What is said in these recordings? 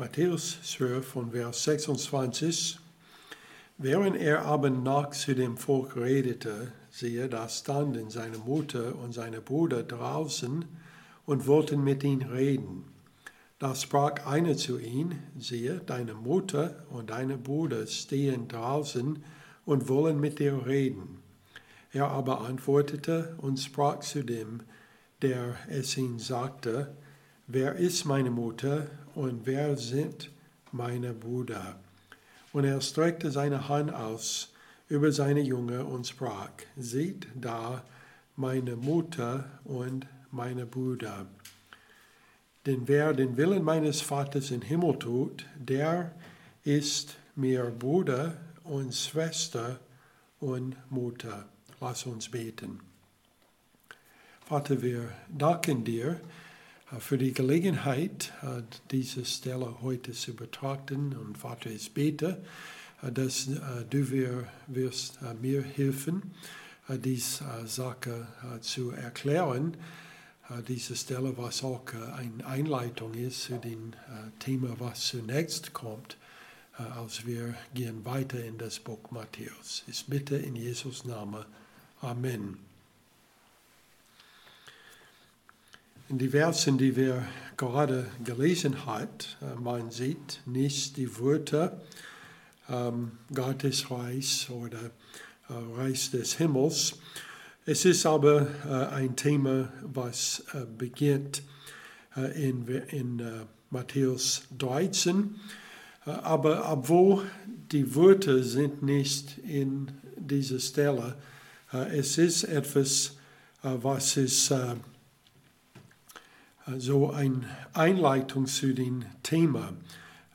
Matthäus 12 von Vers 26. Während er aber noch zu dem Volk redete, siehe, da standen seine Mutter und seine Brüder draußen und wollten mit ihm reden. Da sprach einer zu ihm, siehe, deine Mutter und deine Brüder stehen draußen und wollen mit dir reden. Er aber antwortete und sprach zu dem, der es ihm sagte, wer ist meine Mutter und wer sind meine Brüder? Und er streckte seine Hand aus über seine Junge und sprach, seht da meine Mutter und meine Brüder. Denn wer den Willen meines Vaters im Himmel tut, der ist mir Bruder und Schwester und Mutter. Lass uns beten. Vater, wir danken dir für die Gelegenheit, äh, diese Stelle heute zu betrachten. Und Vater, ich bete, äh, dass du wirst mir helfen, diese Sache zu erklären diese Stelle, was auch eine Einleitung ist zu dem Thema, was zunächst kommt, als wir gehen weiter in das Buch Matthäus. Ich bitte in Jesus Namen. Amen. In die Versen, die wir gerade gelesen haben, man sieht nicht die Wörter ähm, Gottes Reich oder Reich des Himmels, es ist aber äh, ein Thema, was äh, beginnt äh, in, in äh, Matthäus 13. Äh, aber obwohl die Wörter sind nicht in dieser Stelle, äh, es ist etwas, was ist so eine Einleitung zu dem Thema.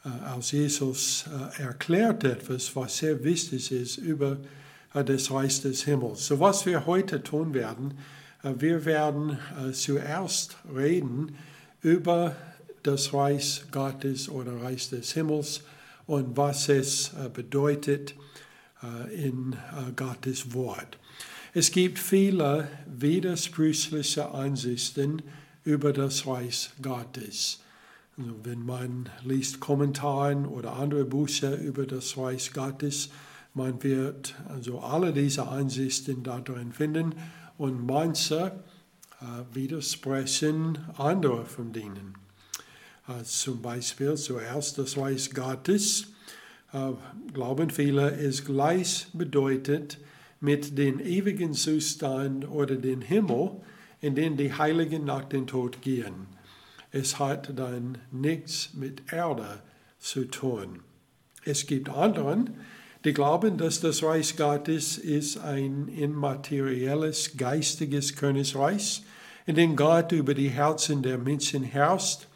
als Jesus erklärt etwas, was sehr wichtig ist über äh, des Reichs des Himmels. So was wir heute tun werden, äh, wir werden äh, zuerst reden über das Reich Gottes oder Reich des Himmels und was es bedeutet in Gottes Wort. Es gibt viele widersprüchliche Ansichten über das Reich Gottes. Also wenn man liest Kommentare oder andere Bücher über das Reich Gottes, man wird also alle diese Ansichten darin finden und manche äh, widersprechen andere von denen. Äh, zum Beispiel zuerst das Reich Gottes, äh, glauben viele, ist gleich bedeutet mit dem ewigen Zustand oder dem Himmel, in den die Heiligen nach dem Tod gehen. Es hat dann nichts mit Erde zu tun. Es gibt anderen, die glauben, dass das Reich Gottes ist ein immaterielles, geistiges Königreich, in dem Gott über die Herzen der Menschen herrscht.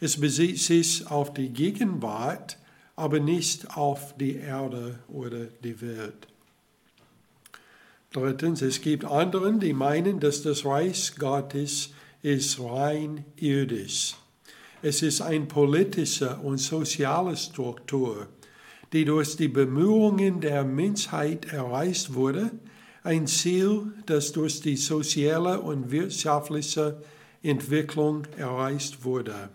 Es bezieht sich auf die Gegenwart, aber nicht auf die Erde oder die Welt. Drittens, es gibt anderen, die meinen, dass das Reich Gottes ist rein irdisch. Es ist eine politische und soziale Struktur die durch die Bemühungen der Menschheit erreicht wurde, ein Ziel, das durch die soziale und wirtschaftliche Entwicklung erreicht wurde.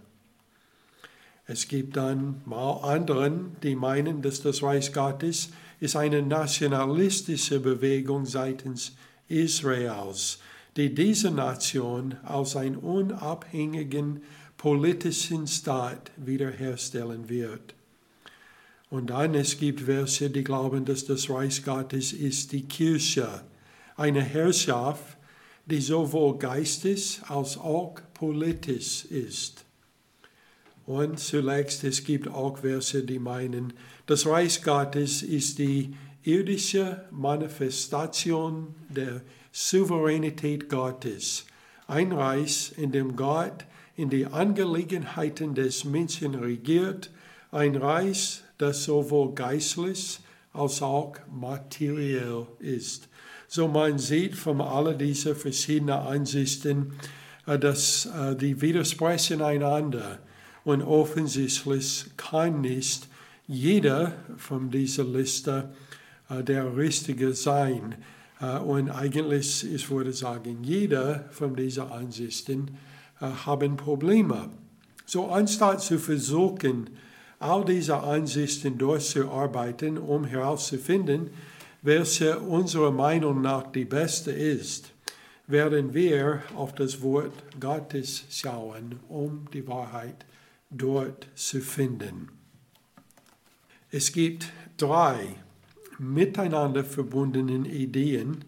Es gibt dann mal anderen, die meinen, dass das Reich Gottes ist eine nationalistische Bewegung seitens Israels, die diese Nation als einen unabhängigen politischen Staat wiederherstellen wird. Und dann es gibt welche, die glauben, dass das Reich Gottes ist die Kirche, eine Herrschaft, die sowohl geistig als auch politisch ist. Und zuletzt, es gibt auch welche, die meinen, das Reich Gottes ist die irdische Manifestation der Souveränität Gottes. Ein Reich, in dem Gott in die Angelegenheiten des Menschen regiert, ein Reich, das sowohl geistlich als auch materiell ist. So man sieht von all diesen verschiedenen Ansichten, äh, dass äh, die widersprechen einander und offensichtlich kann nicht jeder von dieser Liste äh, der Richtige sein. Und eigentlich, ich würde sagen, jeder von diesen Ansichten haben Probleme. So anstatt zu versuchen, all diese Ansichten durchzuarbeiten, um herauszufinden, welche unserer Meinung nach die beste ist, werden wir auf das Wort Gottes schauen, um die Wahrheit dort zu finden. Es gibt drei miteinander verbundenen Ideen,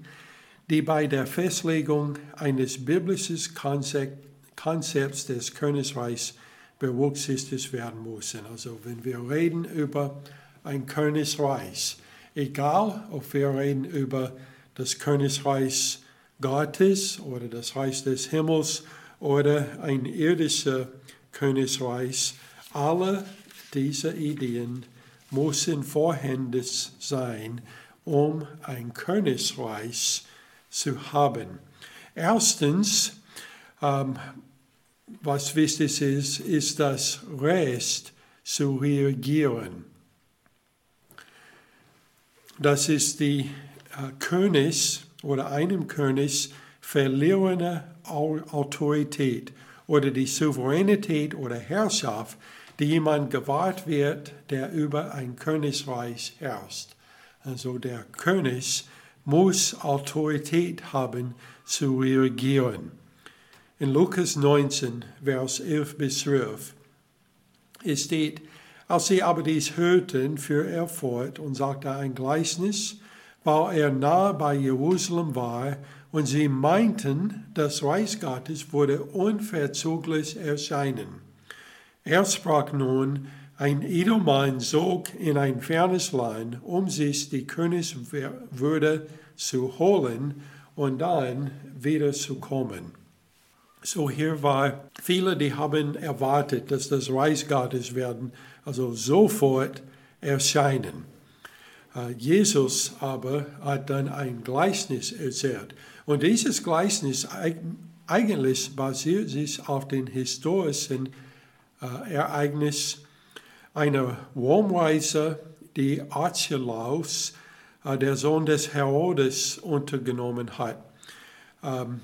die bei der Festlegung eines biblischen Konzepts des Königreichs berücksichtigt werden müssen. Also wenn wir reden über ein Königreich, egal ob wir reden über das Königreich Gottes oder das Reich des Himmels oder ein irdischer Königreich, alle diese Ideen müssen vorhanden sein, um ein Königreich zu haben. Erstens, ähm, was wichtig ist, ist das Recht zu reagieren. Das ist die äh, König oder einem König verlorene Autorität oder die Souveränität oder Herrschaft, die jemand gewahrt wird, der über ein Königreich herrscht. Also der König muss Autorität haben zu reagieren. In Lukas 19, Vers 11 bis 12, es steht, als sie aber dies hörten, fuhr er fort und sagte ein Gleichnis, weil er nahe bei Jerusalem war, und sie meinten, das Reich Gottes würde unverzüglich erscheinen. Er sprach nun, ein Edelmann zog in ein fernes Land, um sich die Königswürde zu holen und dann wieder zu kommen. So hier war viele, die haben erwartet, dass das Reich Gottes werden, also sofort erscheinen. Uh, Jesus aber hat dann ein Gleichnis erzählt. Und dieses Gleichnis eigentlich basiert sich auf den historischen äh, Ereignis einer Romreise, die Archelaus, äh, der Sohn des Herodes, untergenommen hat, ähm,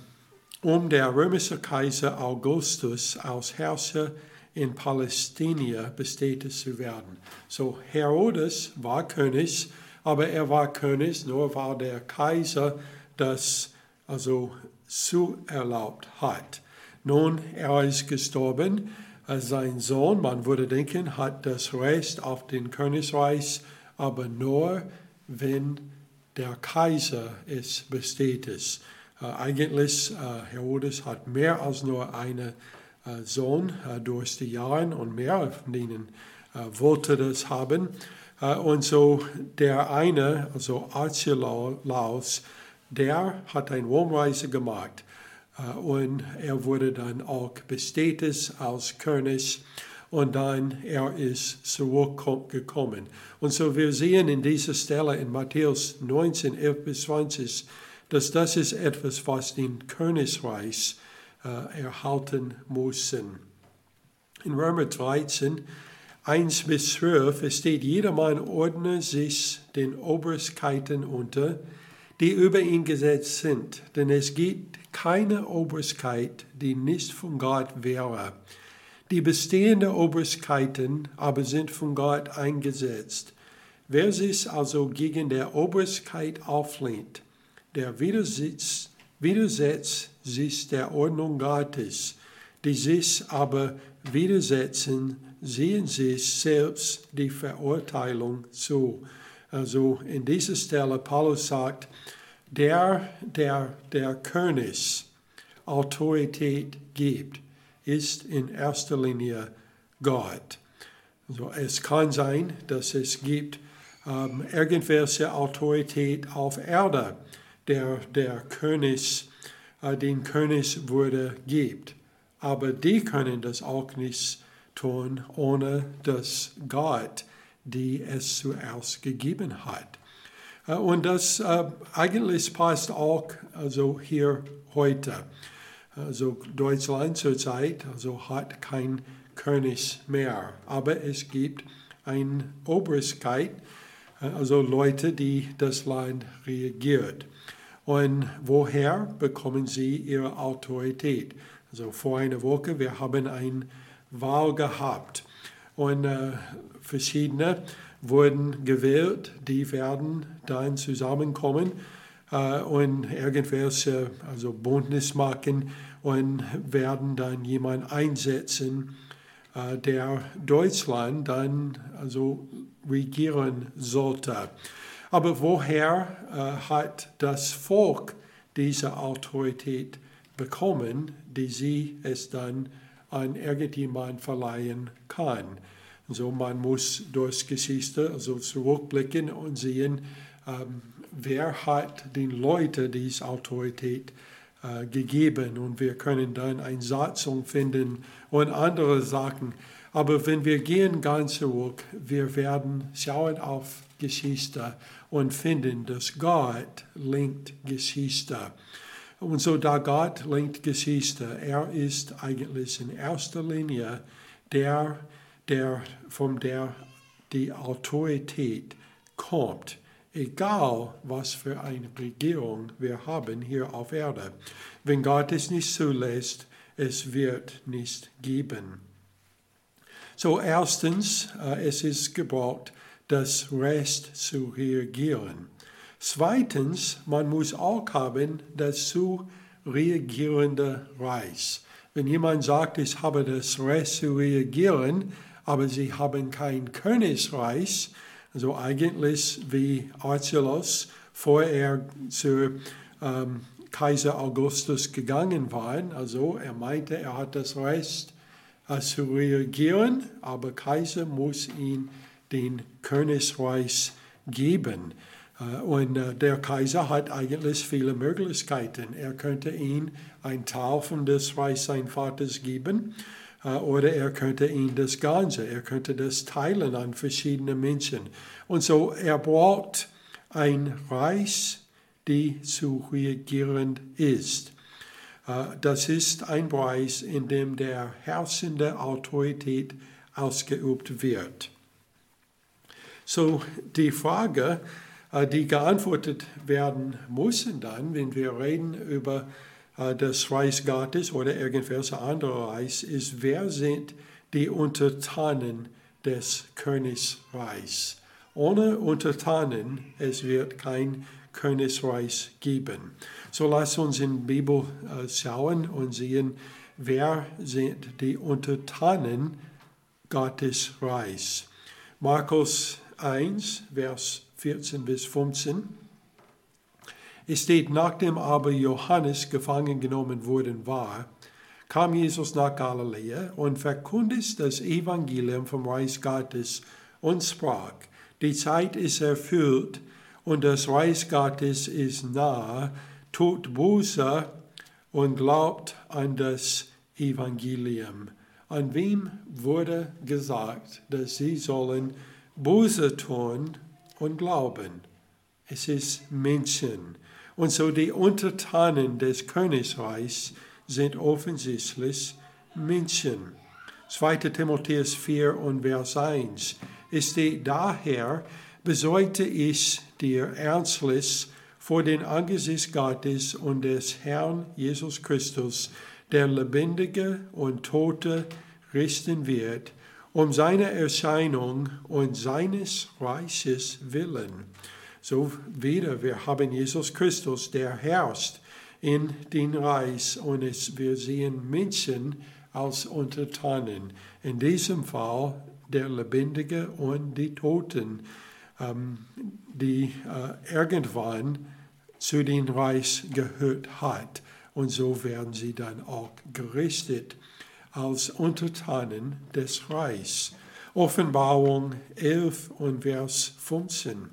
um der römische Kaiser Augustus als Herrscher in Palästina bestätigt zu werden. So Herodes war König, aber er war König, nur weil der Kaiser das also zu erlaubt hat. Nun, er ist gestorben sein Sohn, man würde denken, hat das Recht auf den Königreich, aber nur, wenn der Kaiser es bestätigt. Äh, eigentlich, äh, Herodes hat mehr als nur einen äh, Sohn durch die Jahre und mehr von ihnen wollte das haben. Und so der eine, also Archelaus, der hat eine Romreise gemacht. Äh, und er wurde dann auch bestätigt als König und dann er ist zurückgekommen. Und so wir sehen in dieser Stelle in Matthäus 19, 11 bis 20, dass das ist etwas, was den Königreich äh, erhalten müssen. In Römer 13, 1 bis 12, es steht, jedermann ordne sich den Obrigkeiten unter, die über ihn gesetzt sind, denn es gibt keine Obrigkeit, die nicht von Gott wäre. Die bestehenden Obrigkeiten aber sind von Gott eingesetzt. Wer sich also gegen der Obrigkeit auflehnt, der widersetzt, widersetzt sich der Ordnung Gottes, die sich aber widersetzen, sehen sich selbst die Verurteilung zu. Also in dieser Stelle, Paulus sagt, der, der der König Autorität gibt, ist in erster Linie Gott. Also es kann sein, dass es gibt ähm, irgendwelche Autorität auf Erde, der der König äh, den Königswürde gibt. Aber die können das auch nicht tun, ohne dass Gott die es zuerst gegeben hat. Äh, und das äh, eigentlich passt auch also hier heute. Also Deutschland zurzeit also hat kein König mehr, aber es gibt eine Obrigkeit, äh, also Leute, die das Land regiert. Und woher bekommen sie ihre Autorität? Also vor einer Woche, wir haben eine Wahl gehabt. Und äh, verschiedene wurden gewählt, die werden dann zusammenkommen äh, und irgendwelche also Bündnis machen und werden dann jemanden einsetzen, äh, der Deutschland dann also regieren sollte. Aber woher äh, hat das Volk diese Autorität bekommen, die sie es dann an irgendjemand verleihen kann? Also man muss durch Geschichte also zurückblicken und sehen, ähm, wer hat den Leuten diese Autorität äh, gegeben und wir können dann eine Satzung finden und andere Sachen. Aber wenn wir gehen ganz zurück, wir werden schauen auf Geschichte und finden, dass Gott lenkt Geschichte. Und so da Gott lenkt Geschichte, er ist eigentlich in erster Linie der, der von der die Autorität kommt egal was für eine Regierung wir haben hier auf Erde. Wenn Gott es nicht zulässt, es wird nicht geben. So erstens, äh, es ist gebraucht, das Rest zu reagieren. Zweitens, man muss auch haben das zu reagierende Reich. Wenn jemand sagt, ich habe das Recht zu reagieren, aber sie haben kein Königreich, also eigentlich wie Archelaus vorher zu ähm, Kaiser Augustus gegangen war. Also er meinte, er hat das Recht äh, zu reagieren, aber Kaiser muss ihm den Königreich geben. Und äh, der Kaiser hat eigentlich viele Möglichkeiten. Er könnte ihm ein Teil von des Reichs seines Vaters geben äh, oder er könnte ihn das Ganze, er könnte das teilen an verschiedene Menschen. Und so, er braucht ein Reich, die zu regieren ist. Das ist ein Preis, in dem der herrschende Autorität ausgeübt wird. So die Frage, äh, die geantwortet werden muss, dann, wenn wir reden über äh, des Reich Gottes oder irgendwelche andere Reich ist, wer sind die Untertanen des Königreichs? Ohne Untertanen, es wird kein Königreich geben. So lasst uns in die Bibel äh, schauen und sehen, wer sind die Untertanen Gottes Reichs. Markus 1, Vers 14 bis 15. Es steht, nachdem aber Johannes gefangen genommen worden war, kam Jesus nach Galiläa und verkündigte das Evangelium vom Reich Gottes und sprach, die Zeit ist erfüllt und das Reich Gottes ist nah, tut Buße und glaubt an das Evangelium. An wem wurde gesagt, dass sie sollen Buße tun und glauben? Es ist Menschen. Und so die Untertanen des Königreichs sind offensichtlich Menschen. 2. Timotheus 4 und Vers 1. Es steht daher, besorgte ich dir ernstlich vor den Angesicht Gottes und des Herrn Jesus Christus, der Lebendige und Tote richten wird, um seine Erscheinung und seines Reiches willen so wieder, wir haben Jesus Christus, der herrscht in den Reich und es, wir sehen Menschen als Untertanen. In diesem Fall der Lebendige und die Toten, ähm, die äh, irgendwann zu den Reich gehört hat. Und so werden sie dann auch gerichtet als Untertanen des Reichs. Offenbarung 11 und Vers 15.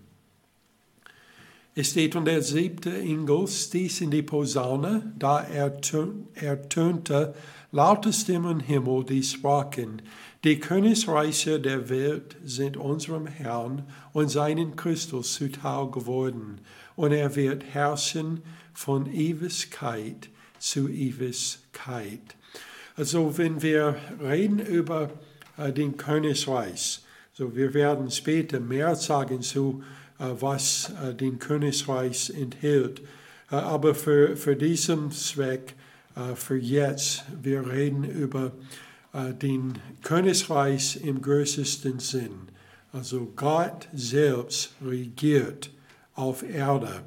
Es steht, und der siebte Engel stieß in die Posaune, da ertönte laute Stimmen im Himmel, die sprachen, die Königreiche der Welt sind unserem Herrn und seinen Christus zuteil geworden, und er wird herrschen von Ewigkeit zu Ewigkeit. Also wenn wir reden über äh, den Königreich, so wir werden später mehr sagen zu äh, was äh, den Königreich enthält. Aber für, für diesen Zweck, für jetzt, wir reden über den Königreich im größten Sinn. Also Gott selbst regiert auf Erde.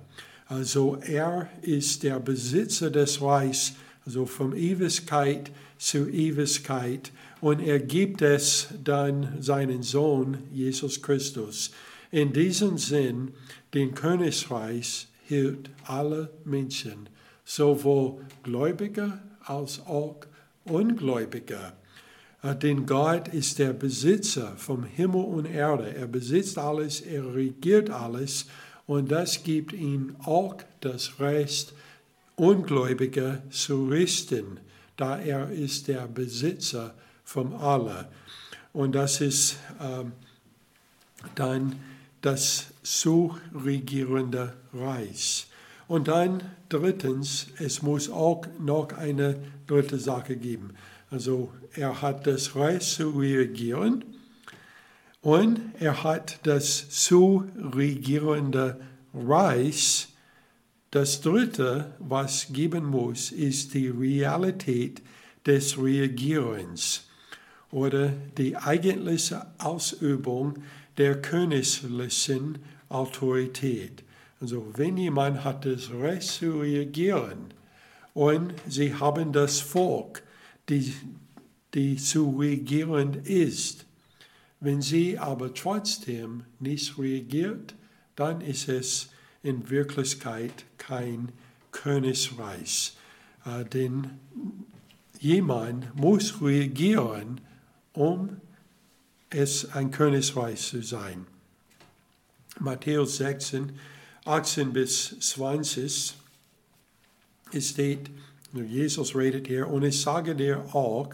Also er ist der Besitzer des Reichs, also von Ewigkeit zu Ewigkeit. Und er gibt es dann seinen Sohn, Jesus Christus. In diesem Sinn, den Königreich hielt alle Menschen, sowohl Gläubige als auch Ungläubige. Äh, denn Gott ist der Besitzer vom Himmel und Erde. Er besitzt alles, er regiert alles und das gibt ihm auch das Recht, Ungläubige zu richten, da er ist der Besitzer von allem. Und das ist äh, dann das so regierende Reich. Und dann drittens, es muss auch noch eine dritte Sache geben. Also er hat das Reich zu regieren und er hat das zu regierende Reich. Das dritte, was geben muss, ist die Realität des Regierens oder die eigentliche Ausübung der königlichen Autorität. Also wenn jemand hat das Recht zu regieren und sie haben das Volk, die, die zu regieren ist, wenn sie aber trotzdem nicht regiert, dann ist es in Wirklichkeit kein Königreich. Äh, denn jemand muss regieren, um es ein Königreich zu sein. Matthäus 16, 18 bis 20 es steht, Jesus redet hier, und ich sage dir auch,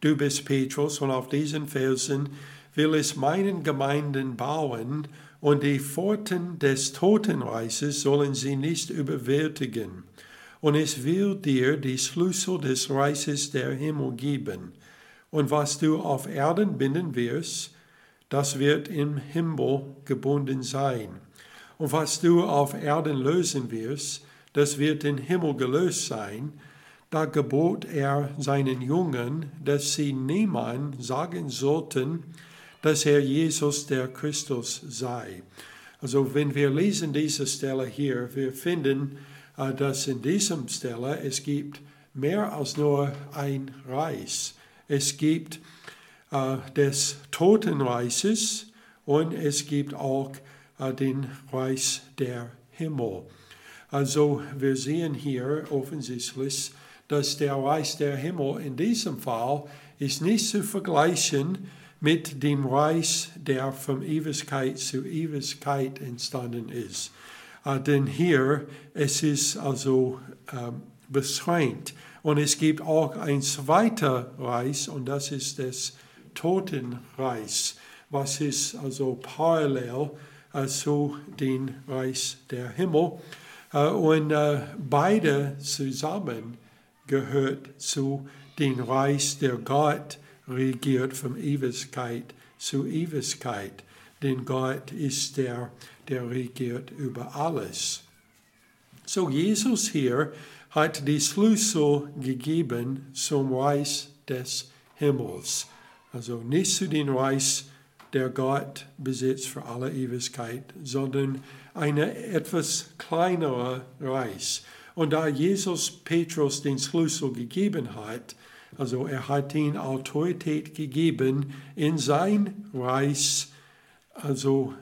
du bist Petrus, und auf diesen Felsen will ich meinen Gemeinden bauen, und die Pforten des Totenreiches sollen sie nicht überwältigen. Und ich will dir die Schlüssel des Reiches der Himmel geben. Und was du auf Erden binden wirst, das wird im Himmel gebunden sein. Und was du auf Erden lösen wirst, das wird im Himmel gelöst sein. Da gebot er seinen Jungen, dass sie niemand sagen sollten, dass Herr Jesus der Christus sei. Also wenn wir lesen diese Stelle hier, wir finden, äh, dass in diesem Stelle es gibt mehr als nur ein Reich. Es gibt äh, des Totenreiches und es gibt auch äh, den Reich der Himmel. Also wir sehen hier offensichtlich, dass der Reich der Himmel in diesem Fall ist nicht zu vergleichen mit dem Reich, der von Ewigkeit zu Ewigkeit entstanden ist. Äh, denn hier es ist also äh, beschränkt. Und es gibt auch ein zweiter Reich und das ist das Totenreich, was ist also parallel äh, zu dem Reich der Himmel. Äh, und äh, beide zusammen gehört zu dem Reich, der Gott regiert von Ewigkeit zu Ewigkeit. Denn Gott ist der, der regiert über alles. So Jesus hier hat die Schlüssel gegeben zum Reich des Himmels. Also nicht zu dem Reich, der Gott besitzt für alle Ewigkeit, sondern eine etwas kleinere Reich. Und da Jesus Petrus den Schlüssel gegeben hat, also er hat ihm Autorität gegeben in sein Reich, also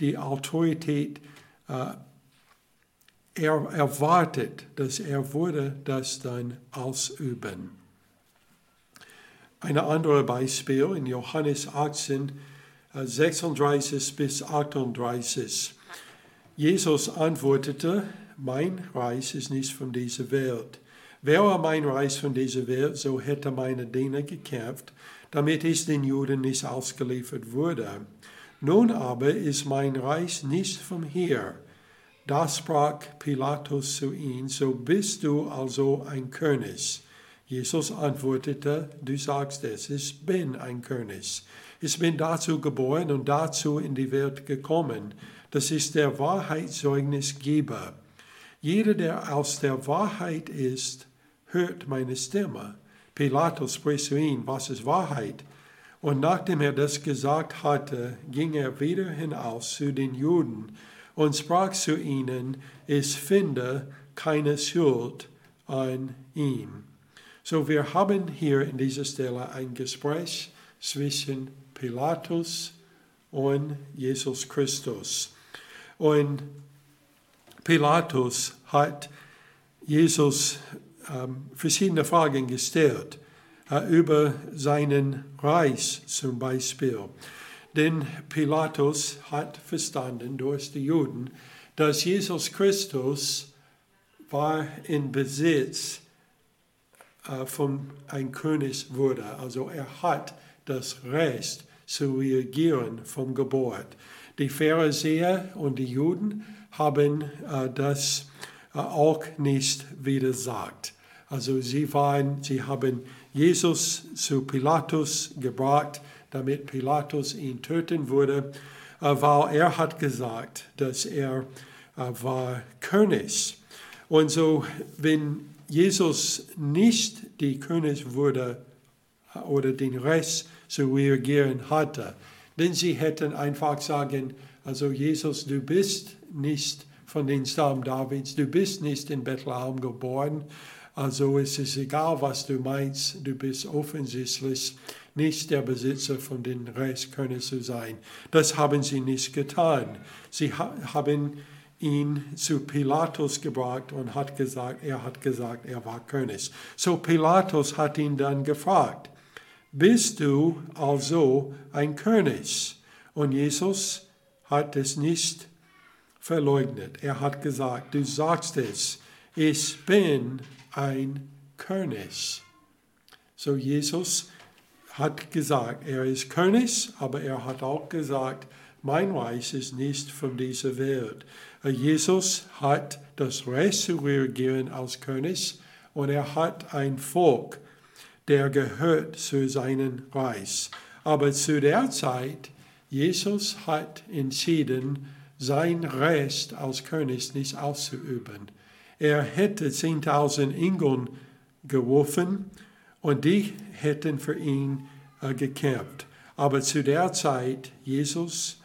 die Autorität äh, er erwartet, dass er würde das dann ausüben. Ein anderes Beispiel in Johannes 18, 36 äh, bis 38. Jesus antwortete, mein Reich ist nicht von dieser Welt. Wäre mein Reich von dieser Welt, so hätte meine Diener gekämpft, damit es den Juden nicht ausgeliefert wurde. Nun aber ist mein Reich nicht von hier. Da sprach Pilatus zu ihm, so bist du also ein König. Jesus antwortete, du sagst es, ich bin ein König. Ich bin dazu geboren und dazu in die Welt gekommen. Das ist der Wahrheitszeugnisgeber. Jeder, der aus der Wahrheit ist, hört meine Stimme. Pilatus spricht zu ihm, was ist Wahrheit? Und nachdem er das gesagt hatte, ging er wieder hinaus zu den Juden und sprach zu ihnen, ich finde keine Schuld an ihm. So, wir haben hier in dieser Stelle ein Gespräch zwischen Pilatus und Jesus Christus. Und Pilatus hat Jesus verschiedene Fragen gestellt äh, über seinen Reis zum Beispiel. Denn Pilatus hat verstanden durch die Juden, dass Jesus Christus war in Besitz äh, von einem König wurde. Also er hat das Recht zu reagieren vom Geburt. Die Pharisäer und die Juden haben äh, das auch nicht widersagt. Also sie waren, sie haben Jesus zu Pilatus gebracht, damit Pilatus ihn töten würde, äh, weil er hat gesagt, dass er äh, war König. Und so, wenn Jesus nicht die König wurde äh, oder den Rest zu reagieren hatte, denn sie hätten einfach sagen, also Jesus, du bist nicht von den Stamm Davids, du bist nicht in Bethlehem geboren, also es ist egal, was du meinst, du bist offensichtlich nicht der Besitzer von den Reichskörnern zu sein. Das haben sie nicht getan. Sie haben ihn zu Pilatus gebracht und hat gesagt, er hat gesagt, er war König. So Pilatus hat ihn dann gefragt, bist du also ein König? Und Jesus hat es nicht verleugnet. Er hat gesagt, du sagst es, ich bin ein König. So Jesus hat gesagt, er ist König, aber er hat auch gesagt, mein Reich ist nicht von dieser Welt. Jesus hat das Recht zu regieren als König und er hat ein Volk, der gehört zu seinem Reich. Aber zu der Zeit, Jesus hat entschieden, sein Recht als König nicht auszuüben. Er hätte 10.000 Engeln geworfen und die hätten für ihn äh, gekämpft. Aber zu der Zeit, Jesus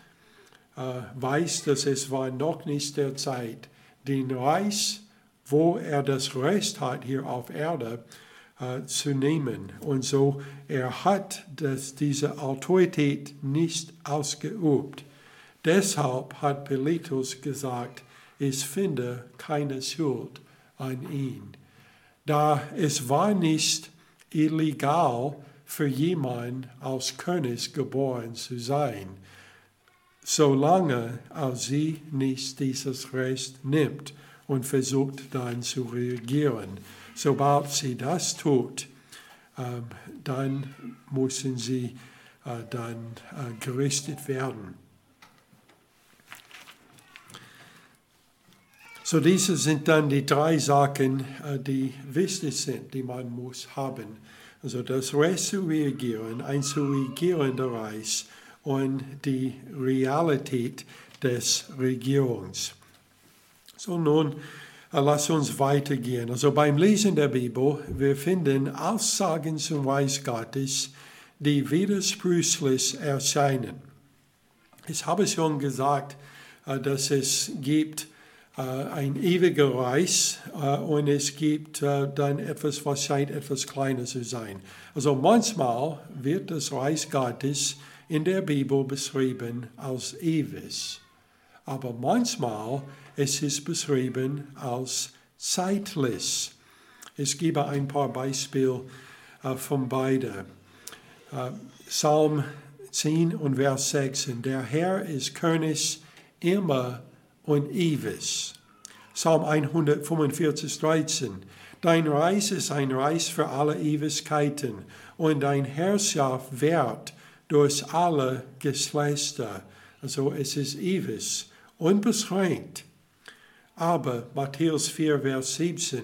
äh, weiß, dass es war noch nicht der Zeit, den Reich, wo er das Recht hat, hier auf Erde, äh, zu nehmen. Und so, er hat das, diese Autorität nicht ausgeübt. Deshalb hat Pilatus gesagt, ich finde keine Schuld an ihn. Da es war nicht illegal für jemanden als König geboren zu sein, solange als sie nicht dieses Recht nimmt und versucht dann zu reagieren. Sobald sie das tut, ähm, dann müssen sie äh, dann äh, gerichtet werden. So, diese sind dann die drei Sachen, äh, die wichtig sind, die man muss haben. Also das Recht zu reagieren, ein zu regierender Reich und die Realität des Regierungs. So, nun äh, lass uns weitergehen. Also beim Lesen der Bibel, wir finden Aussagen zum Reich Gottes, die widersprüchlich erscheinen. Ich habe schon gesagt, äh, dass es gibt ein ewiger Reich äh, und es gibt äh, dann etwas, was scheint etwas kleiner zu sein. Also manchmal wird das Reich Gottes in der Bibel beschrieben als ewig, aber manchmal es ist beschrieben als zeitlich. Ich gebe ein paar Beispiele von beiden. Psalm 10 und Vers 16. Der Herr ist König immer und ewig. Psalm 145, 13. Dein Reich ist ein Reich für alle Ewigkeiten und dein Herrschaft währt durch alle Geschlechter. Also es ist ewig, unbeschränkt. Aber Matthäus 4, Vers 17,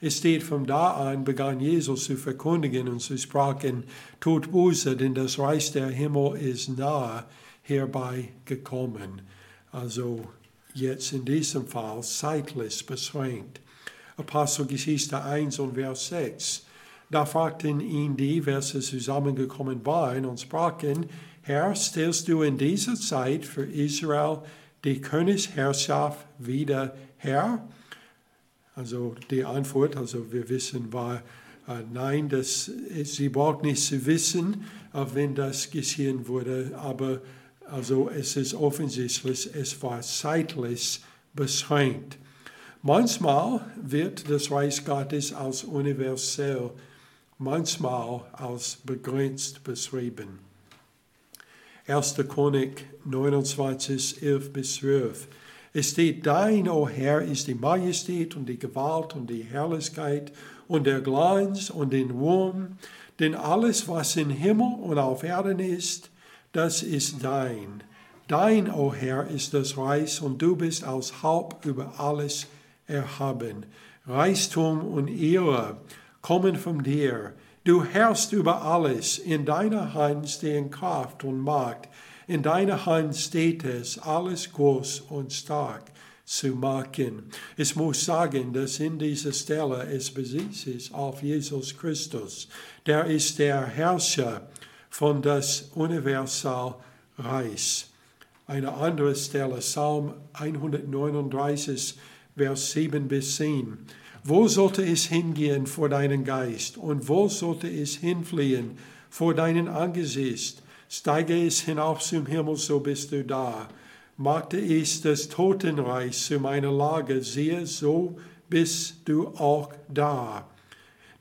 es steht, von da an begann Jesus zu verkündigen und zu sprechen, tut Buße, denn das Reich der Himmel ist nahe herbeigekommen. Also jetzt in diesem Fall zeitlich beschränkt. Apostelgeschichte 1 und Vers 6. Da fragten ihn die, welche zusammengekommen waren und sprachen, Herr, stellst du in dieser Zeit für Israel die Königsherrschaft wieder her? Also die Antwort, also wir wissen, war äh, nein, das, sie braucht nicht zu wissen, äh, wenn das geschehen wurde, aber also es ist offensichtlich, es war zeitlich beschränkt. Manchmal wird das Reich Gottes als universell, manchmal als begrenzt beschrieben. 1. Chronik 29, 11 bis 12. Es steht, dein, o oh Herr, ist die Majestät und die Gewalt und die Herrlichkeit und der Glanz und den Ruhm, denn alles, was im Himmel und auf Erden ist, das ist dein. Dein, o oh Herr, ist das Reich und du bist als Haupt über alles erhaben. Reichtum und Ehre kommen von dir. Du herrschst über alles. In deiner Hand stehen Kraft und Macht. In deiner Hand steht es, alles groß und stark zu machen. Ich muss sagen, dass in dieser Stelle es besitzt ist auf Jesus Christus. Der ist der Herrscher von das Universalreich. Eine andere Stelle, Psalm 139, Vers 7 bis 10. Wo sollte es hingehen vor deinen Geist und wo sollte es hinfliehen vor deinen Angesicht? Steige es hinauf zum Himmel, so bist du da. Machte es das Totenreich zu meiner Lage, siehe, so bist du auch da.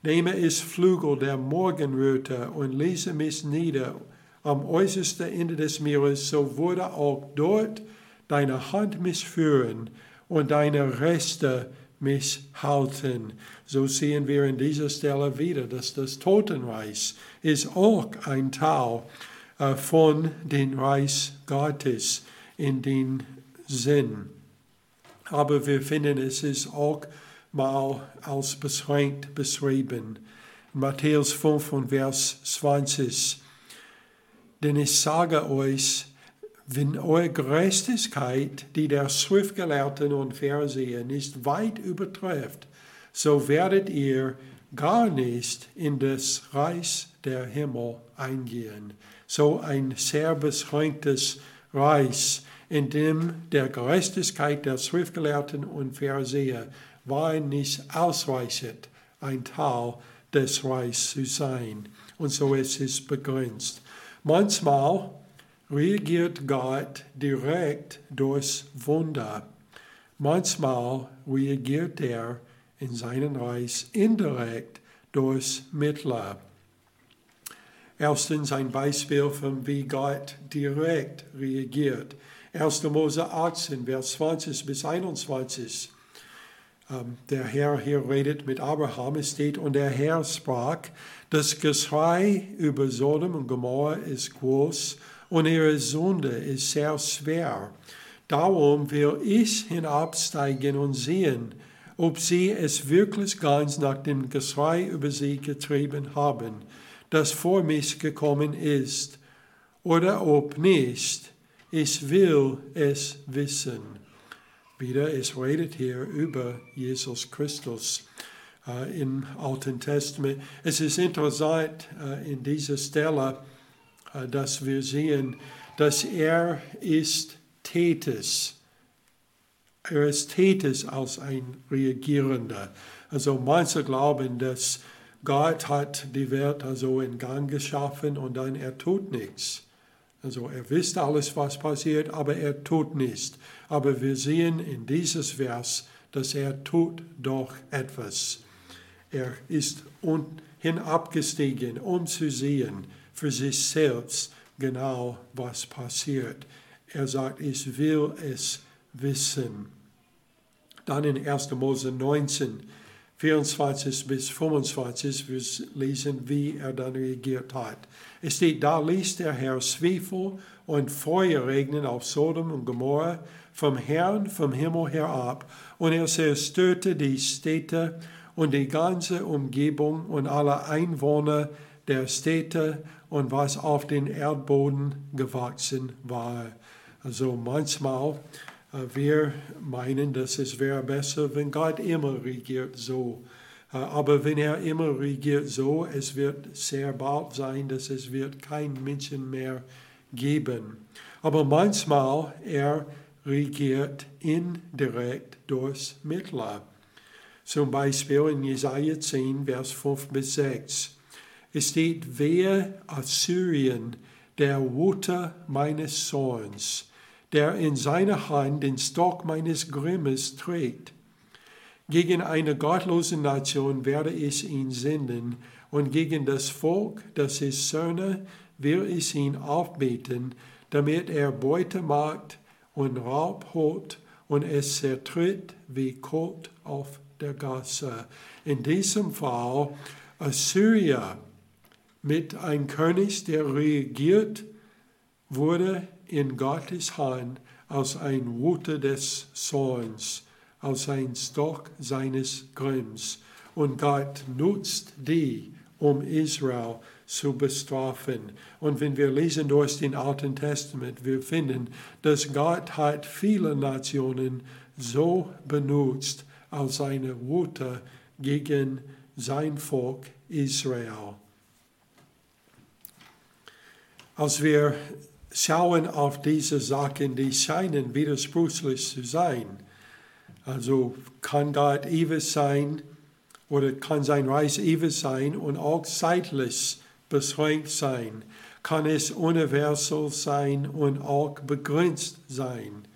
Nehme es Flügel der Morgenröte und lese mich nieder am äußersten Ende des Meeres, so würde auch dort deine Hand mich führen und deine Reste mich halten. So sehen wir in dieser Stelle wieder, dass das Totenreich ist auch ein Teil äh, von dem Reich Gottes in den Sinn. Aber wir finden, es ist auch mal als beschränkt beschrieben. Matthäus 5 und Vers 20. Denn ich sage euch, wenn eure Gerechtigkeit, die der Schriftgelehrten und Pharisäer nicht weit übertrifft, so werdet ihr gar nicht in das Reich der Himmel eingehen. So ein sehr beschränktes Reich, in dem der Gerechtigkeit der Schriftgelehrten und Pharisäer war nicht ausreichend, ein Teil des Reichs zu sein. Und so ist es begrenzt. Manchmal reagiert Gott direkt durch Wunder. Manchmal reagiert er in seinem Reich indirekt durch Mittler. Erstens ein Beispiel von wie Gott direkt reagiert. 1. Mose 18, Vers 20 bis 21. Ähm, der Herr hier redet mit Abraham, es steht, und der Herr sprach, das Geschrei über Sodom und Gomorra ist groß und ihre Sünde ist sehr schwer. Darum will ich hinabsteigen und sehen, ob sie es wirklich ganz nach dem Geschrei über sie getrieben haben, das vor mich gekommen ist, oder ob nicht. Ich will es wissen. Wieder, es redet hier über Jesus Christus äh, im Alten Testament. Es ist interessant äh, in dieser Stelle, äh, dass wir sehen, dass er ist Tätes. Er ist Tätes als ein Reagierender. Also manche glauben, dass Gott hat die Welt also in Gang geschaffen und dann er tut nichts. Also er wisst alles, was passiert, aber er tut nichts. Aber wir sehen in dieses Vers, dass er tut doch etwas. Er ist hinabgestiegen, um zu sehen, für sich selbst genau, was passiert. Er sagt, ich will es wissen. Dann in 1. Mose 19, 24 bis 25, wir lesen, wie er dann reagiert hat. Es steht, da ließ der Herr Zweifel und Feuer regnen auf Sodom und Gomorra vom Herrn vom Himmel herab, und er zerstörte die Städte und die ganze Umgebung und alle Einwohner der Städte und was auf den Erdboden gewachsen war. Also manchmal wir meinen, dass es wäre besser, wenn Gott immer regiert so. Äh, aber wenn er immer regiert so, es wird sehr bald sein, dass es wird kein Menschen mehr geben. Aber manchmal er regiert indirekt durch Mittler. Zum Beispiel in Jesaja 10, Vers 5 bis 6. Es steht, wer Assyrien, der Wutter meines Zorns, der in seiner Hand den Stock meines Grimmes trägt. Gegen eine gottlose Nation werde ich ihn senden, und gegen das Volk, das es söhne, will ich ihn aufbeten, damit er Beute macht und Raub holt und es zertritt wie Kot auf der Gasse. In diesem Fall Assyria mit einem König, der regiert wurde in Gottes Hand als ein Wuter des Zorns, als ein Stock seines Grimms. Und Gott nutzt die, um Israel zu bestrafen. Und wenn wir lesen durch den Alten Testament, wir finden, dass Gott hat viele Nationen so benutzt als eine Wutter gegen sein Volk Israel. Als wir schauen auf diese Sachen, die scheinen widersprüchlich zu sein. Also kann Gott ewig sein oder kann sein Reich ewig sein und auch zeitlich beschränkt sein. Kann es universal sein und auch begrenzt sein.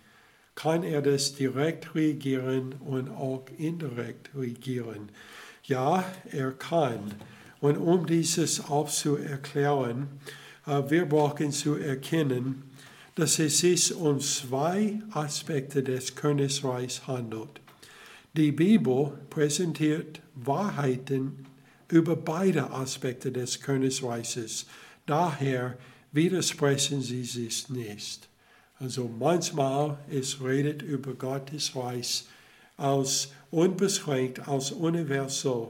Kann er das direkt regieren und auch indirekt regieren? Ja, er kann. Und um dieses auch zu erklären, wir brauchen zu erkennen, dass es sich um zwei Aspekte des Königreichs handelt. Die Bibel präsentiert Wahrheiten über beide Aspekte des Königreiches. Daher widersprechen sie sich nicht. Also manchmal es redet über Gottes Reich als unbeschränkt, als universal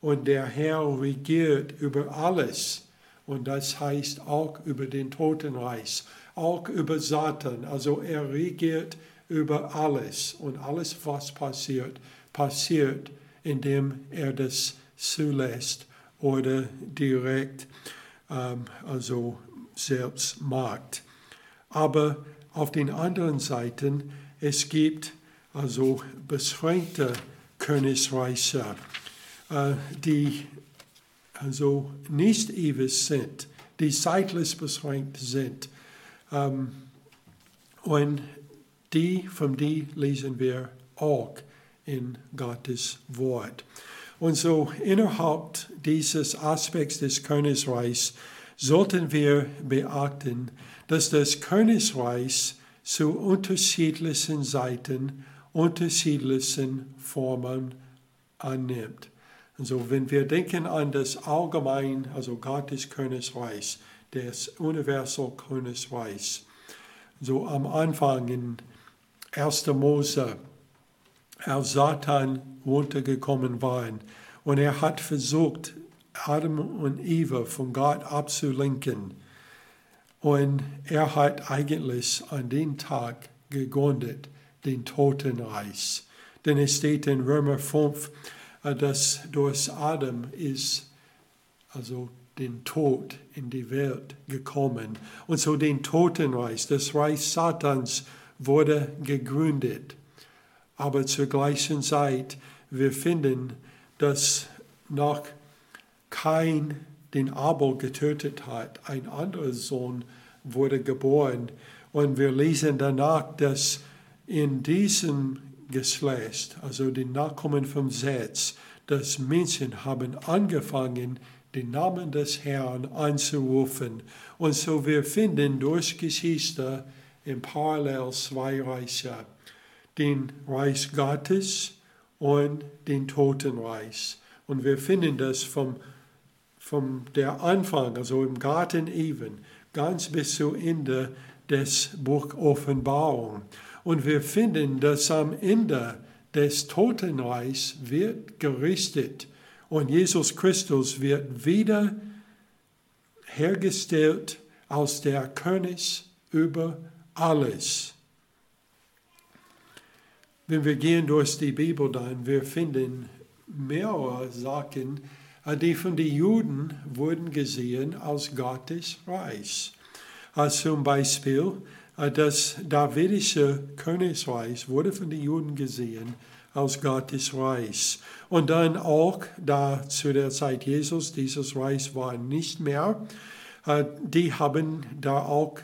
und der Herr regiert über alles und das heißt auch über den Totenreich, auch über Satan. Also er regiert über alles. Und alles, was passiert, passiert, indem er das zulässt oder direkt ähm, also selbst macht. Aber auf den anderen Seiten, es gibt also beschränkte Königreiche, äh, die also nicht ewig sind, die zeitlich beschränkt sind. Ähm, und die, von die lesen wir auch in Gottes Wort. Und so innerhalb dieses Aspekts des Königreichs sollten wir beachten, dass das Königreich zu unterschiedlichen Seiten unterschiedlichen Formen annimmt. Also wenn wir denken an das Allgemein, also Gottes Königreich, das Universal Königreich, so am Anfang in 1. Mose, als Satan runtergekommen war und er hat versucht, Adam und Eva von Gott abzulenken. Und er hat eigentlich an den Tag gegründet, den Totenreich. Denn es steht in Römer 5, dass durch Adam ist also den Tod in die Welt gekommen. Und so den Totenreich, das Reich Satans wurde gegründet. Aber zur gleichen Zeit, wir finden, dass noch kein den Abel getötet hat, ein anderer Sohn wurde geboren. Und wir lesen danach, dass in diesem Geschlecht, also die Nachkommen vom Setz, dass Menschen haben angefangen, den Namen des Herrn anzurufen. Und so wir finden durch Geschichte im Parallel zwei Reiche, den Reich Gottes und den Totenreich. Und wir finden das vom, vom der Anfang, also im Garten Eden, ganz bis zu Ende des Buch Offenbarung. Und wir finden, dass am Ende des Totenreichs wird gerichtet und Jesus Christus wird wieder hergestellt als der König über alles. Wenn wir gehen durch die Bibel dann, wir finden mehrere Sachen, äh, die von den Juden wurden gesehen als Gottes Reich. Als zum Beispiel äh, das davidische Königreich wurde von den Juden gesehen als Gottes Reich. Und dann auch, da zu der Zeit Jesus dieses Reich war nicht mehr, äh, die haben da auch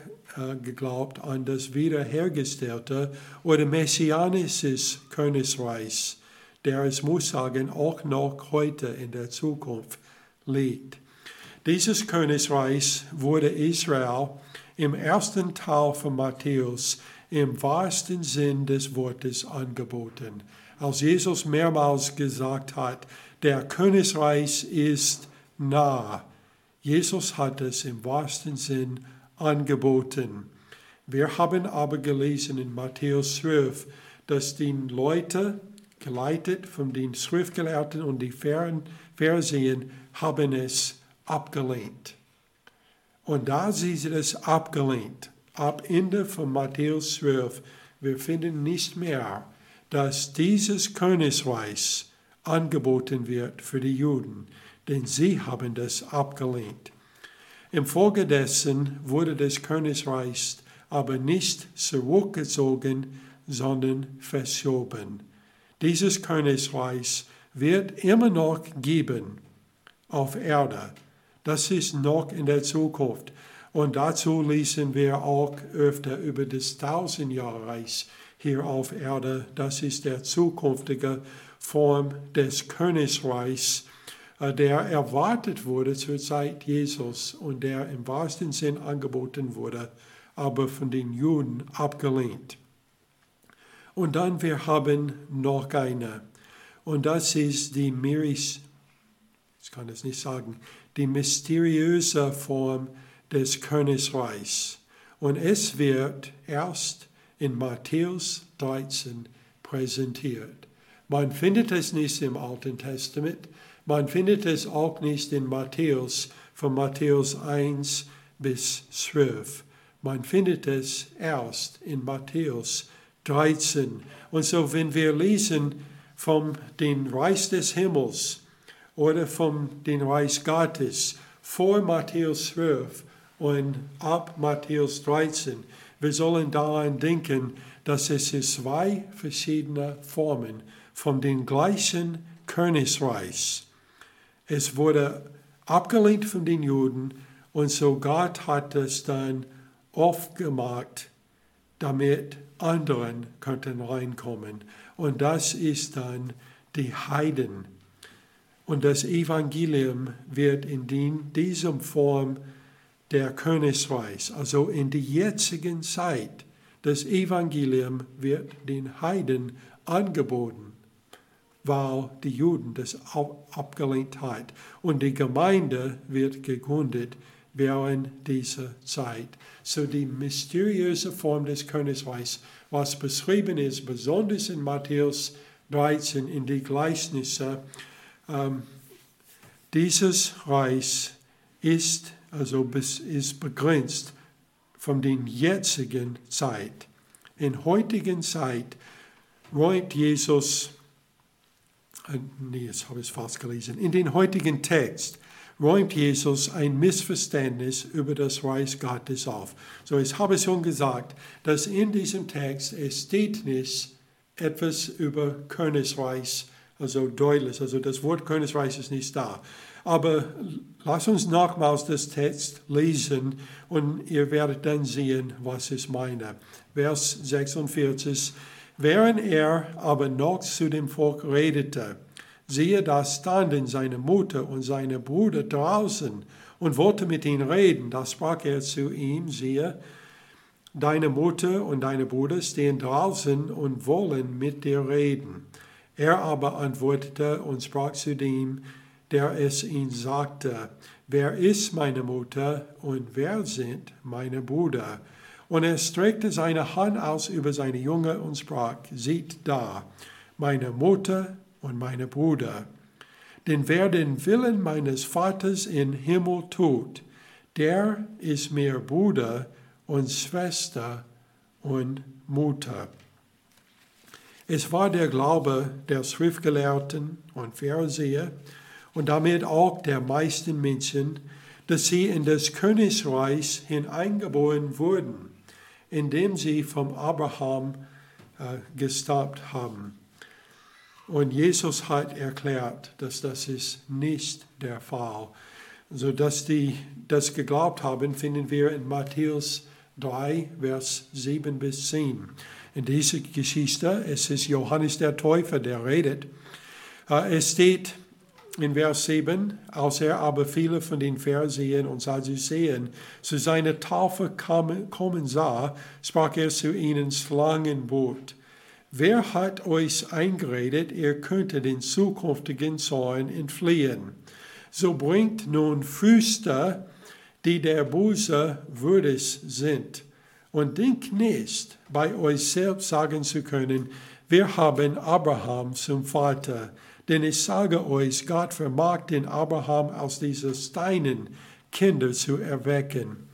geglaubt an das wiederhergestellte oder messianisches Königreich der es muss sagen, auch noch heute in der Zukunft liegt. Dieses Königreich wurde Israel im ersten Teil von Matthäus im wahrsten Sinn des Wortes angeboten. Als Jesus mehrmals gesagt hat, der Königreich ist nah. Jesus hat es im wahrsten Sinn angeboten. Wir haben aber gelesen in Matthäus 12, dass die Leute geleitet von den Schriftgelehrten und die Pharisäern, haben es abgelehnt. Und da sie es abgelehnt, ab Ende von Matthäus 12, wir finden nicht mehr, dass dieses Königreich angeboten wird für die Juden, denn sie haben das abgelehnt. Infolgedessen wurde das Königreich aber nicht zurückgezogen, sondern verschoben. Dieses Königreich wird immer noch geben auf Erde. Das ist noch in der Zukunft. Und dazu lesen wir auch öfter über das Tausendjahrreich hier auf Erde. Das ist der zukünftige Form des Königreichs, äh, der erwartet wurde zur Zeit Jesus und der im wahrsten Sinn angeboten wurde, aber von den Juden abgelehnt. Und dann wir haben noch eine. Und das ist die Miris, ich kann es nicht sagen, die mysteriöse Form des Königreichs. Und es wird erst in Matthäus 13 präsentiert. Man findet es nicht im Alten Testament, man findet es auch nicht in Matthäus, von Matthäus 1 bis 12. Man findet es erst in Matthäus 13. Und so, wenn wir lesen vom den Reich des Himmels oder vom den Reich Gottes vor Matthäus 12 und ab Matthäus 13, wir sollen daran denken, dass es zwei verschiedene Formen von dem gleichen Königreich. Es wurde abgelehnt von den Juden und so Gott hat es dann aufgemacht, damit anderen könnten reinkommen. Und das ist dann die Heiden. Und das Evangelium wird in diesem Form der Königreich, also in der jetzigen Zeit, das Evangelium wird den Heiden angeboten, weil die Juden das abgelehnt hat. Und die Gemeinde wird gegründet während dieser Zeit. So die mysteriöse Form des Königreichs, was beschrieben ist, besonders in Matthäus 13 in die Gleichnisse, ähm, dieses Reich ist also ist begrenzt von der jetzigen Zeit. In heutigen Zeit räumt Jesus, äh, nee, jetzt habe ich es fast gelesen, in den heutigen Text räumt Jesus ein Missverständnis über das Reich Gottes auf. So, ich habe schon gesagt, dass in diesem Text es steht nicht etwas über Königreich, also deutlich, also das Wort Königreich ist nicht da. Aber lass uns nochmals das Text lesen und ihr werdet dann sehen, was ich meine. Vers 46. Während er aber noch zu dem Volk redete, Siehe, da standen seine Mutter und seine Brüder draußen und wollte mit ihm reden. Da sprach er zu ihm, siehe, deine Mutter und deine Brüder stehen draußen und wollen mit dir reden. Er aber antwortete und sprach zu dem, der es ihm sagte, wer ist meine Mutter und wer sind meine Brüder? Und er streckte seine Hand aus über seine Junge und sprach, sieht da, meine Mutter und meine Brüder. Denn wer den Willen meines Vaters im Himmel tut, der ist mir Bruder und Schwester und Mutter. Es war der Glaube der Schriftgelehrten und Pharisäer und damit auch der meisten Menschen, dass sie in das Königreich hineingeboren wurden, indem sie vom Abraham äh, gestoppt haben. Und Jesus hat erklärt, dass das ist nicht der Fall. So dass die das geglaubt haben, finden wir in Matthäus 3, Vers 7 bis 10. In dieser Geschichte, es ist Johannes der Täufer, der redet. Äh, es steht in Vers 7, als er aber viele von den Pharisäern und Sadduzäern zu seiner Taufe kommen sah, sprach er zu ihnen Schlangenwort. Wer hat euch eingeredet, ihr könntet den zukünftigen Zorn entfliehen? So bringt nun Früchte, die der Buße würdig sind. Und denkt nicht, bei euch selbst sagen zu können, wir haben Abraham zum Vater. Denn ich sage euch, Gott vermag den Abraham aus diesen Steinen Kinder zu erwecken.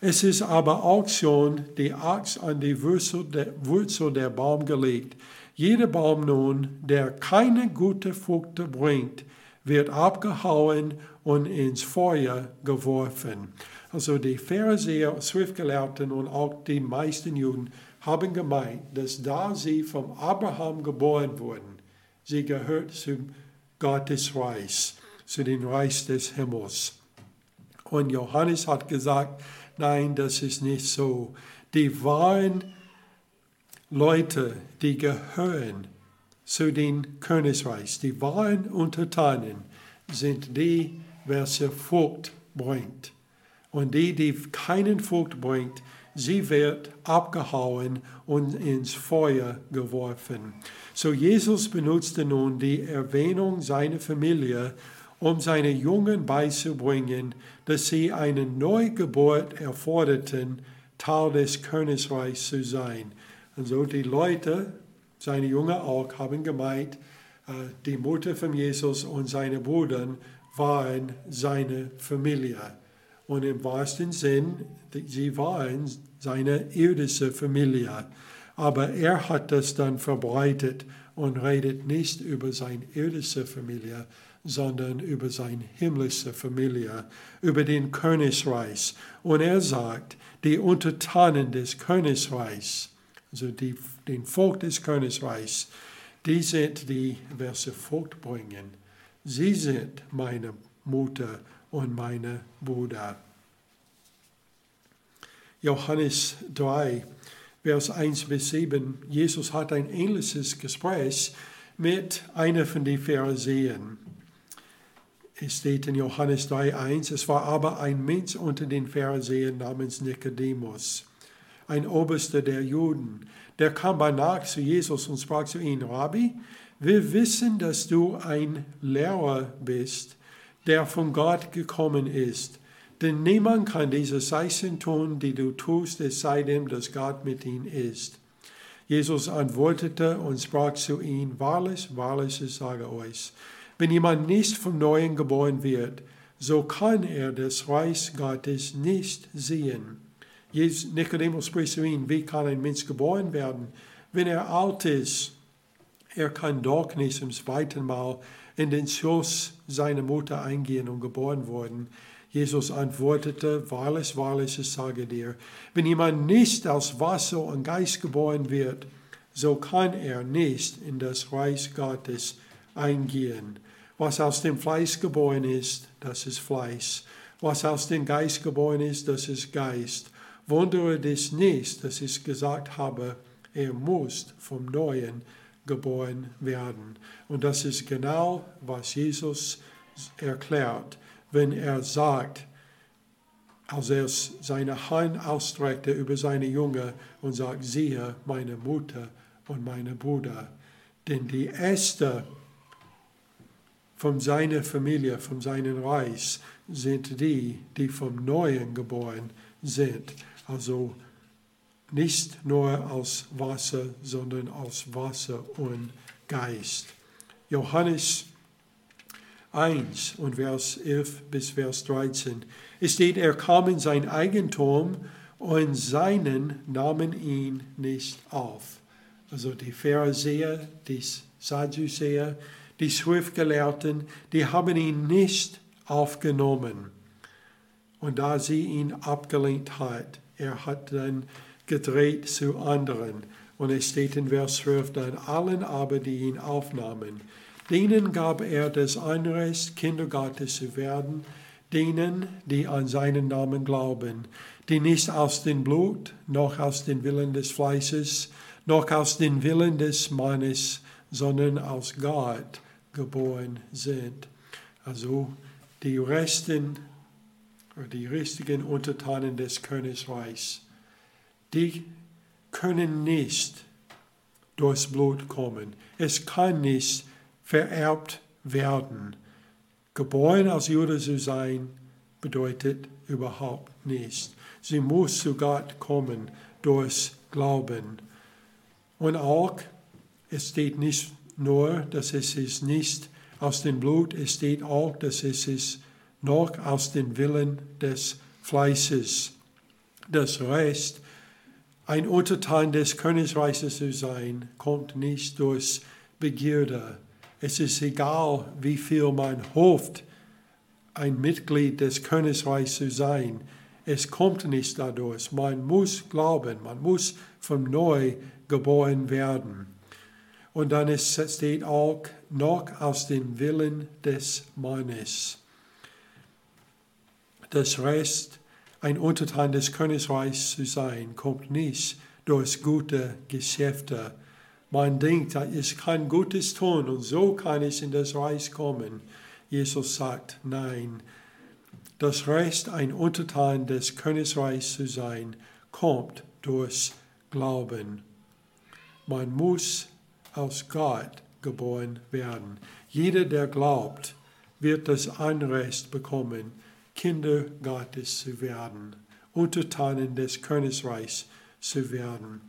Es ist aber auch schon die Axt an die Wurzel der, Wurzel der Baum gelegt. Jeder Baum nun, der keine gute Früchte bringt, wird abgehauen und ins Feuer geworfen. Also die Pharisäer, Schriftgelehrten und auch die meisten Juden haben gemeint, dass da sie vom Abraham geboren wurden, sie gehört zum Gottes Reich, zu dem Reich des Himmels. Und Johannes hat gesagt, Nein, das ist nicht so. Die wahren Leute, die gehören zu den Königreich, die wahren Untertanen, sind die, welche Frucht bringt. Und die, die keinen Frucht bringt, sie wird abgehauen und ins Feuer geworfen. So Jesus benutzte nun die Erwähnung seiner Familie, um seine Jungen beizubringen, dass sie eine Neugeburt erforderten, Teil des Königreichs zu sein. Also die Leute, seine Jungen auch, haben gemeint, äh, die Mutter von Jesus und seine Brüder waren seine Familie. Und im wahrsten Sinn, sie waren seine irdische Familie. Aber er hat das dann verbreitet und redet nicht über seine irdische Familie, sondern über seine himmlische Familie, über den Königreich. Und er sagt, die Untertanen des Königreichs, also die, den Volk des Königreichs, die sind die, welche Frucht bringen. Sie sind meine Mutter und meine Bruder. Johannes 3, Vers 1 bis 7. Jesus hat ein ähnliches Gespräch mit einer von den Pharisäern. Es steht in Johannes 3,1, es war aber ein Mensch unter den Pharisäern namens Nikodemus, ein Oberster der Juden. Der kam bei Nacht zu Jesus und sprach zu ihm, Rabbi, wir wissen, dass du ein Lehrer bist, der von Gott gekommen ist. Denn niemand kann diese Zeichen tun, die du tust, es sei denn, dass Gott mit ihm ist. Jesus antwortete und sprach zu ihm, wahrlich, wahrlich, ich sage euch, wenn jemand nicht vom Neuen geboren wird, so kann er das Reich Gottes nicht sehen. Nikodemus spricht zu ihm, wie kann ein Mensch geboren werden, wenn er alt ist? Er kann doch nicht zum zweiten Mal in den Schoß seiner Mutter eingehen und geboren worden. Jesus antwortete, wahrlich, wahrlich, ich sage dir, wenn jemand nicht aus Wasser und Geist geboren wird, so kann er nicht in das Reich Gottes eingehen. Was aus dem Fleisch geboren ist, das ist Fleisch. Was aus dem Geist geboren ist, das ist Geist. Wundere dich nicht, dass ich gesagt habe, er muss vom Neuen geboren werden. Und das ist genau, was Jesus erklärt, wenn er sagt, als er seine Hand ausstreckte über seine Jünger und sagt, siehe meine Mutter und meine Bruder. Denn die erste von seiner Familie, von seinem Reich, sind die, die vom Neuen geboren sind. Also nicht nur aus Wasser, sondern aus Wasser und Geist. Johannes 1 und Vers 11 bis Vers 13. Es steht, er kam in sein Eigentum und seinen nahmen ihn nicht auf. also die Pharisäer, die Sadduzäer, die Schriftgelehrten, die haben ihn nicht aufgenommen. Und da sie ihn abgelehnt hat, er hat dann gedreht zu anderen. Und es steht in Vers 12 dann, allen aber, die ihn aufnahmen, denen gab er das Anrecht, Kinder Gottes zu werden, denen, die an seinen Namen glauben, die nicht aus dem Blut, noch aus dem Willen des Fleisches, noch aus dem Willen des Mannes, sondern aus Gott geboren sind. Also die Resten, die richtigen Untertanen des Königreichs, die können nicht durchs Blut kommen. Es kann nicht vererbt werden. Geboren als Jude zu sein, bedeutet überhaupt nichts. Sie muss zu Gott kommen durch Glauben. Und auch, es steht nicht nur, dass es ist nicht aus dem Blut, es steht auch, dass es ist noch aus dem Willen des Fleißes. Das Rest, ein Untertan des Königreiches zu sein, kommt nicht durch Begierde. Es ist egal, wie viel man hofft, ein Mitglied des Königreichs zu sein. Es kommt nicht dadurch. Man muss glauben, man muss von neu geboren werden. Und dann ist, steht auch noch aus dem Willen des Mannes. Das Rest, ein Untertan des Königreichs zu sein, kommt nicht durch gute Geschäfte. Man denkt, ich kann Gutes tun und so kann ich in das Reich kommen. Jesus sagt, nein, das Recht, ein Untertan des Königreichs zu sein, kommt durch Glauben. Man muss aus Gott geboren werden. Jeder, der glaubt, wird das Anrecht bekommen, Kinder Gottes zu werden, Untertanen des Königreichs zu werden.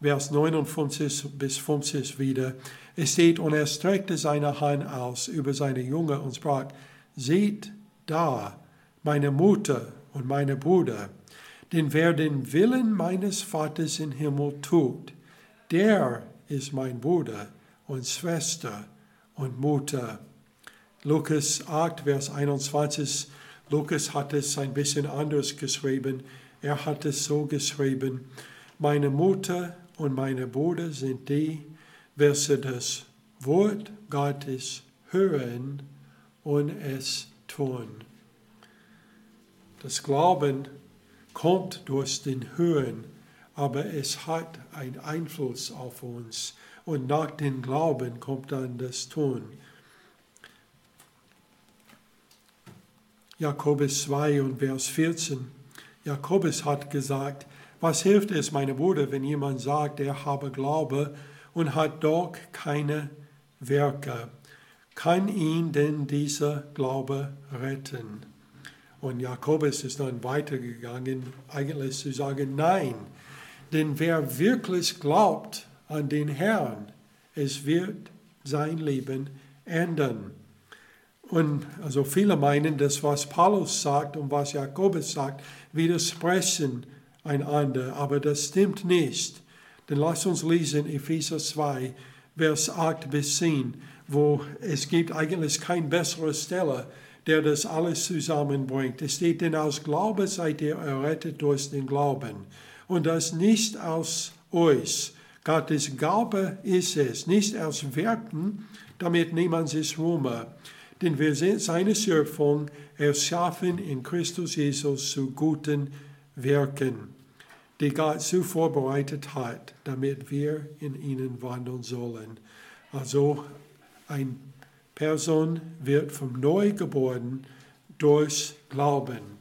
Vers 59 bis 50 wieder. Es steht, und er streckte seine Hand aus über seine Jünger und sprach, seht da meine Mutter und meine Brüder, denn wer den Willen meines Vaters im Himmel tut, der ist mein Bruder und Schwester und Mutter. Lukas 8, Vers 21. Lukas hat es ein bisschen anders geschrieben. Er hat es so geschrieben, meine Mutter und meine Brüder sind die, welche das Wort Gottes hören und es tun. Das Glauben kommt durch den Hören aber es hat einen Einfluss auf uns. Und nach dem Glauben kommt dann das Tun. Jakobus 2 und Vers 14. Jakobus hat gesagt, was hilft es, meine Bruder, wenn jemand sagt, er habe Glaube und hat doch keine Werke? Kann ihn denn dieser Glaube retten? Und Jakobus ist dann weitergegangen, eigentlich zu sagen, nein, denn wer wirklich glaubt an den Herrn, es wird sein Leben ändern. Und also viele meinen, dass was Paulus sagt und was Jakobus sagt, widersprechen einander, aber das stimmt nicht. Denn lass uns lesen Epheser 2, Vers 8 bis 10, wo es gibt eigentlich keine bessere Stelle, der das alles zusammenbringt. Es steht, denn aus Glaube seid ihr errettet durch den Glauben und das nicht aus euch. Gottes Gabe ist es, nicht aus Werken, damit niemand sich rühme. Denn wir sind seine Schöpfung, erschaffen in Christus Jesus zu guten Werken, die Gott so vorbereitet hat, damit wir in ihnen wandeln sollen. Also eine Person wird vom Neugeboren durch Glauben.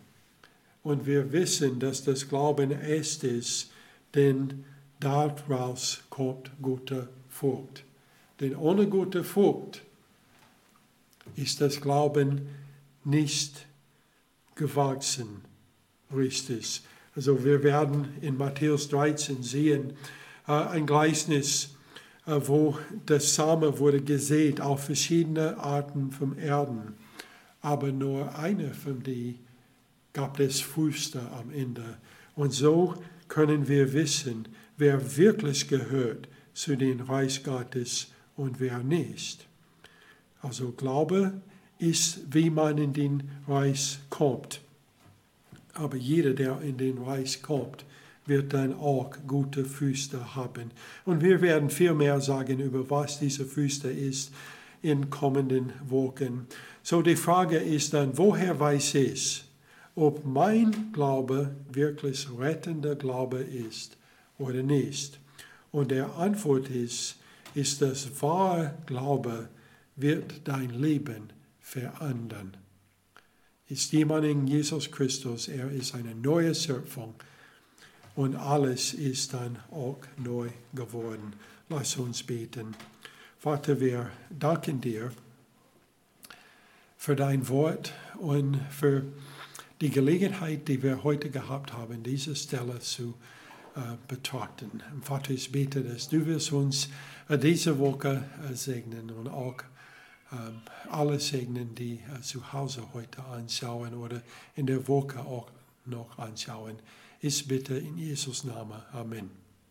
Und wir wissen, dass das Glauben echt ist, denn daraus kommt gute Frucht. Denn ohne gute Frucht ist das Glauben nicht gewachsen, richtig. Also wir werden in Matthäus 13 sehen, äh, ein Gleichnis, äh, wo das Same wurde gesät auf verschiedene Arten von Erden, aber nur eine von denen gab es Früchte am Ende. Und so können wir wissen, wer wirklich gehört zu den Reich Gottes und wer nicht. Also Glaube ist, wie man in den Reich kommt. Aber jeder, der in den Reich kommt, wird dann auch gute Füße haben. Und wir werden viel mehr sagen über was diese Füße ist in kommenden Wochen. So die Frage ist dann, woher weiß ich, ob mein Glaube wirklich rettender Glaube ist oder nicht? Und der Antwort ist, ist das wahre Glaube wird dein Leben verändern. Ist jemand in Jesus Christus, er ist eine neue Schöpfung und alles ist dann auch neu geworden. Lass uns beten. Vater, wir danken dir für dein Wort und für die Gelegenheit, die wir heute gehabt haben, diese Stelle zu äh, betrachten. Vater, ich bete, dass du wirst uns äh, diese Woche äh, segnen und auch alle segnen, die äh, zu Hause heute anschauen oder in der Woche auch noch anschauen. Ich bitte in Jesus Namen. Amen.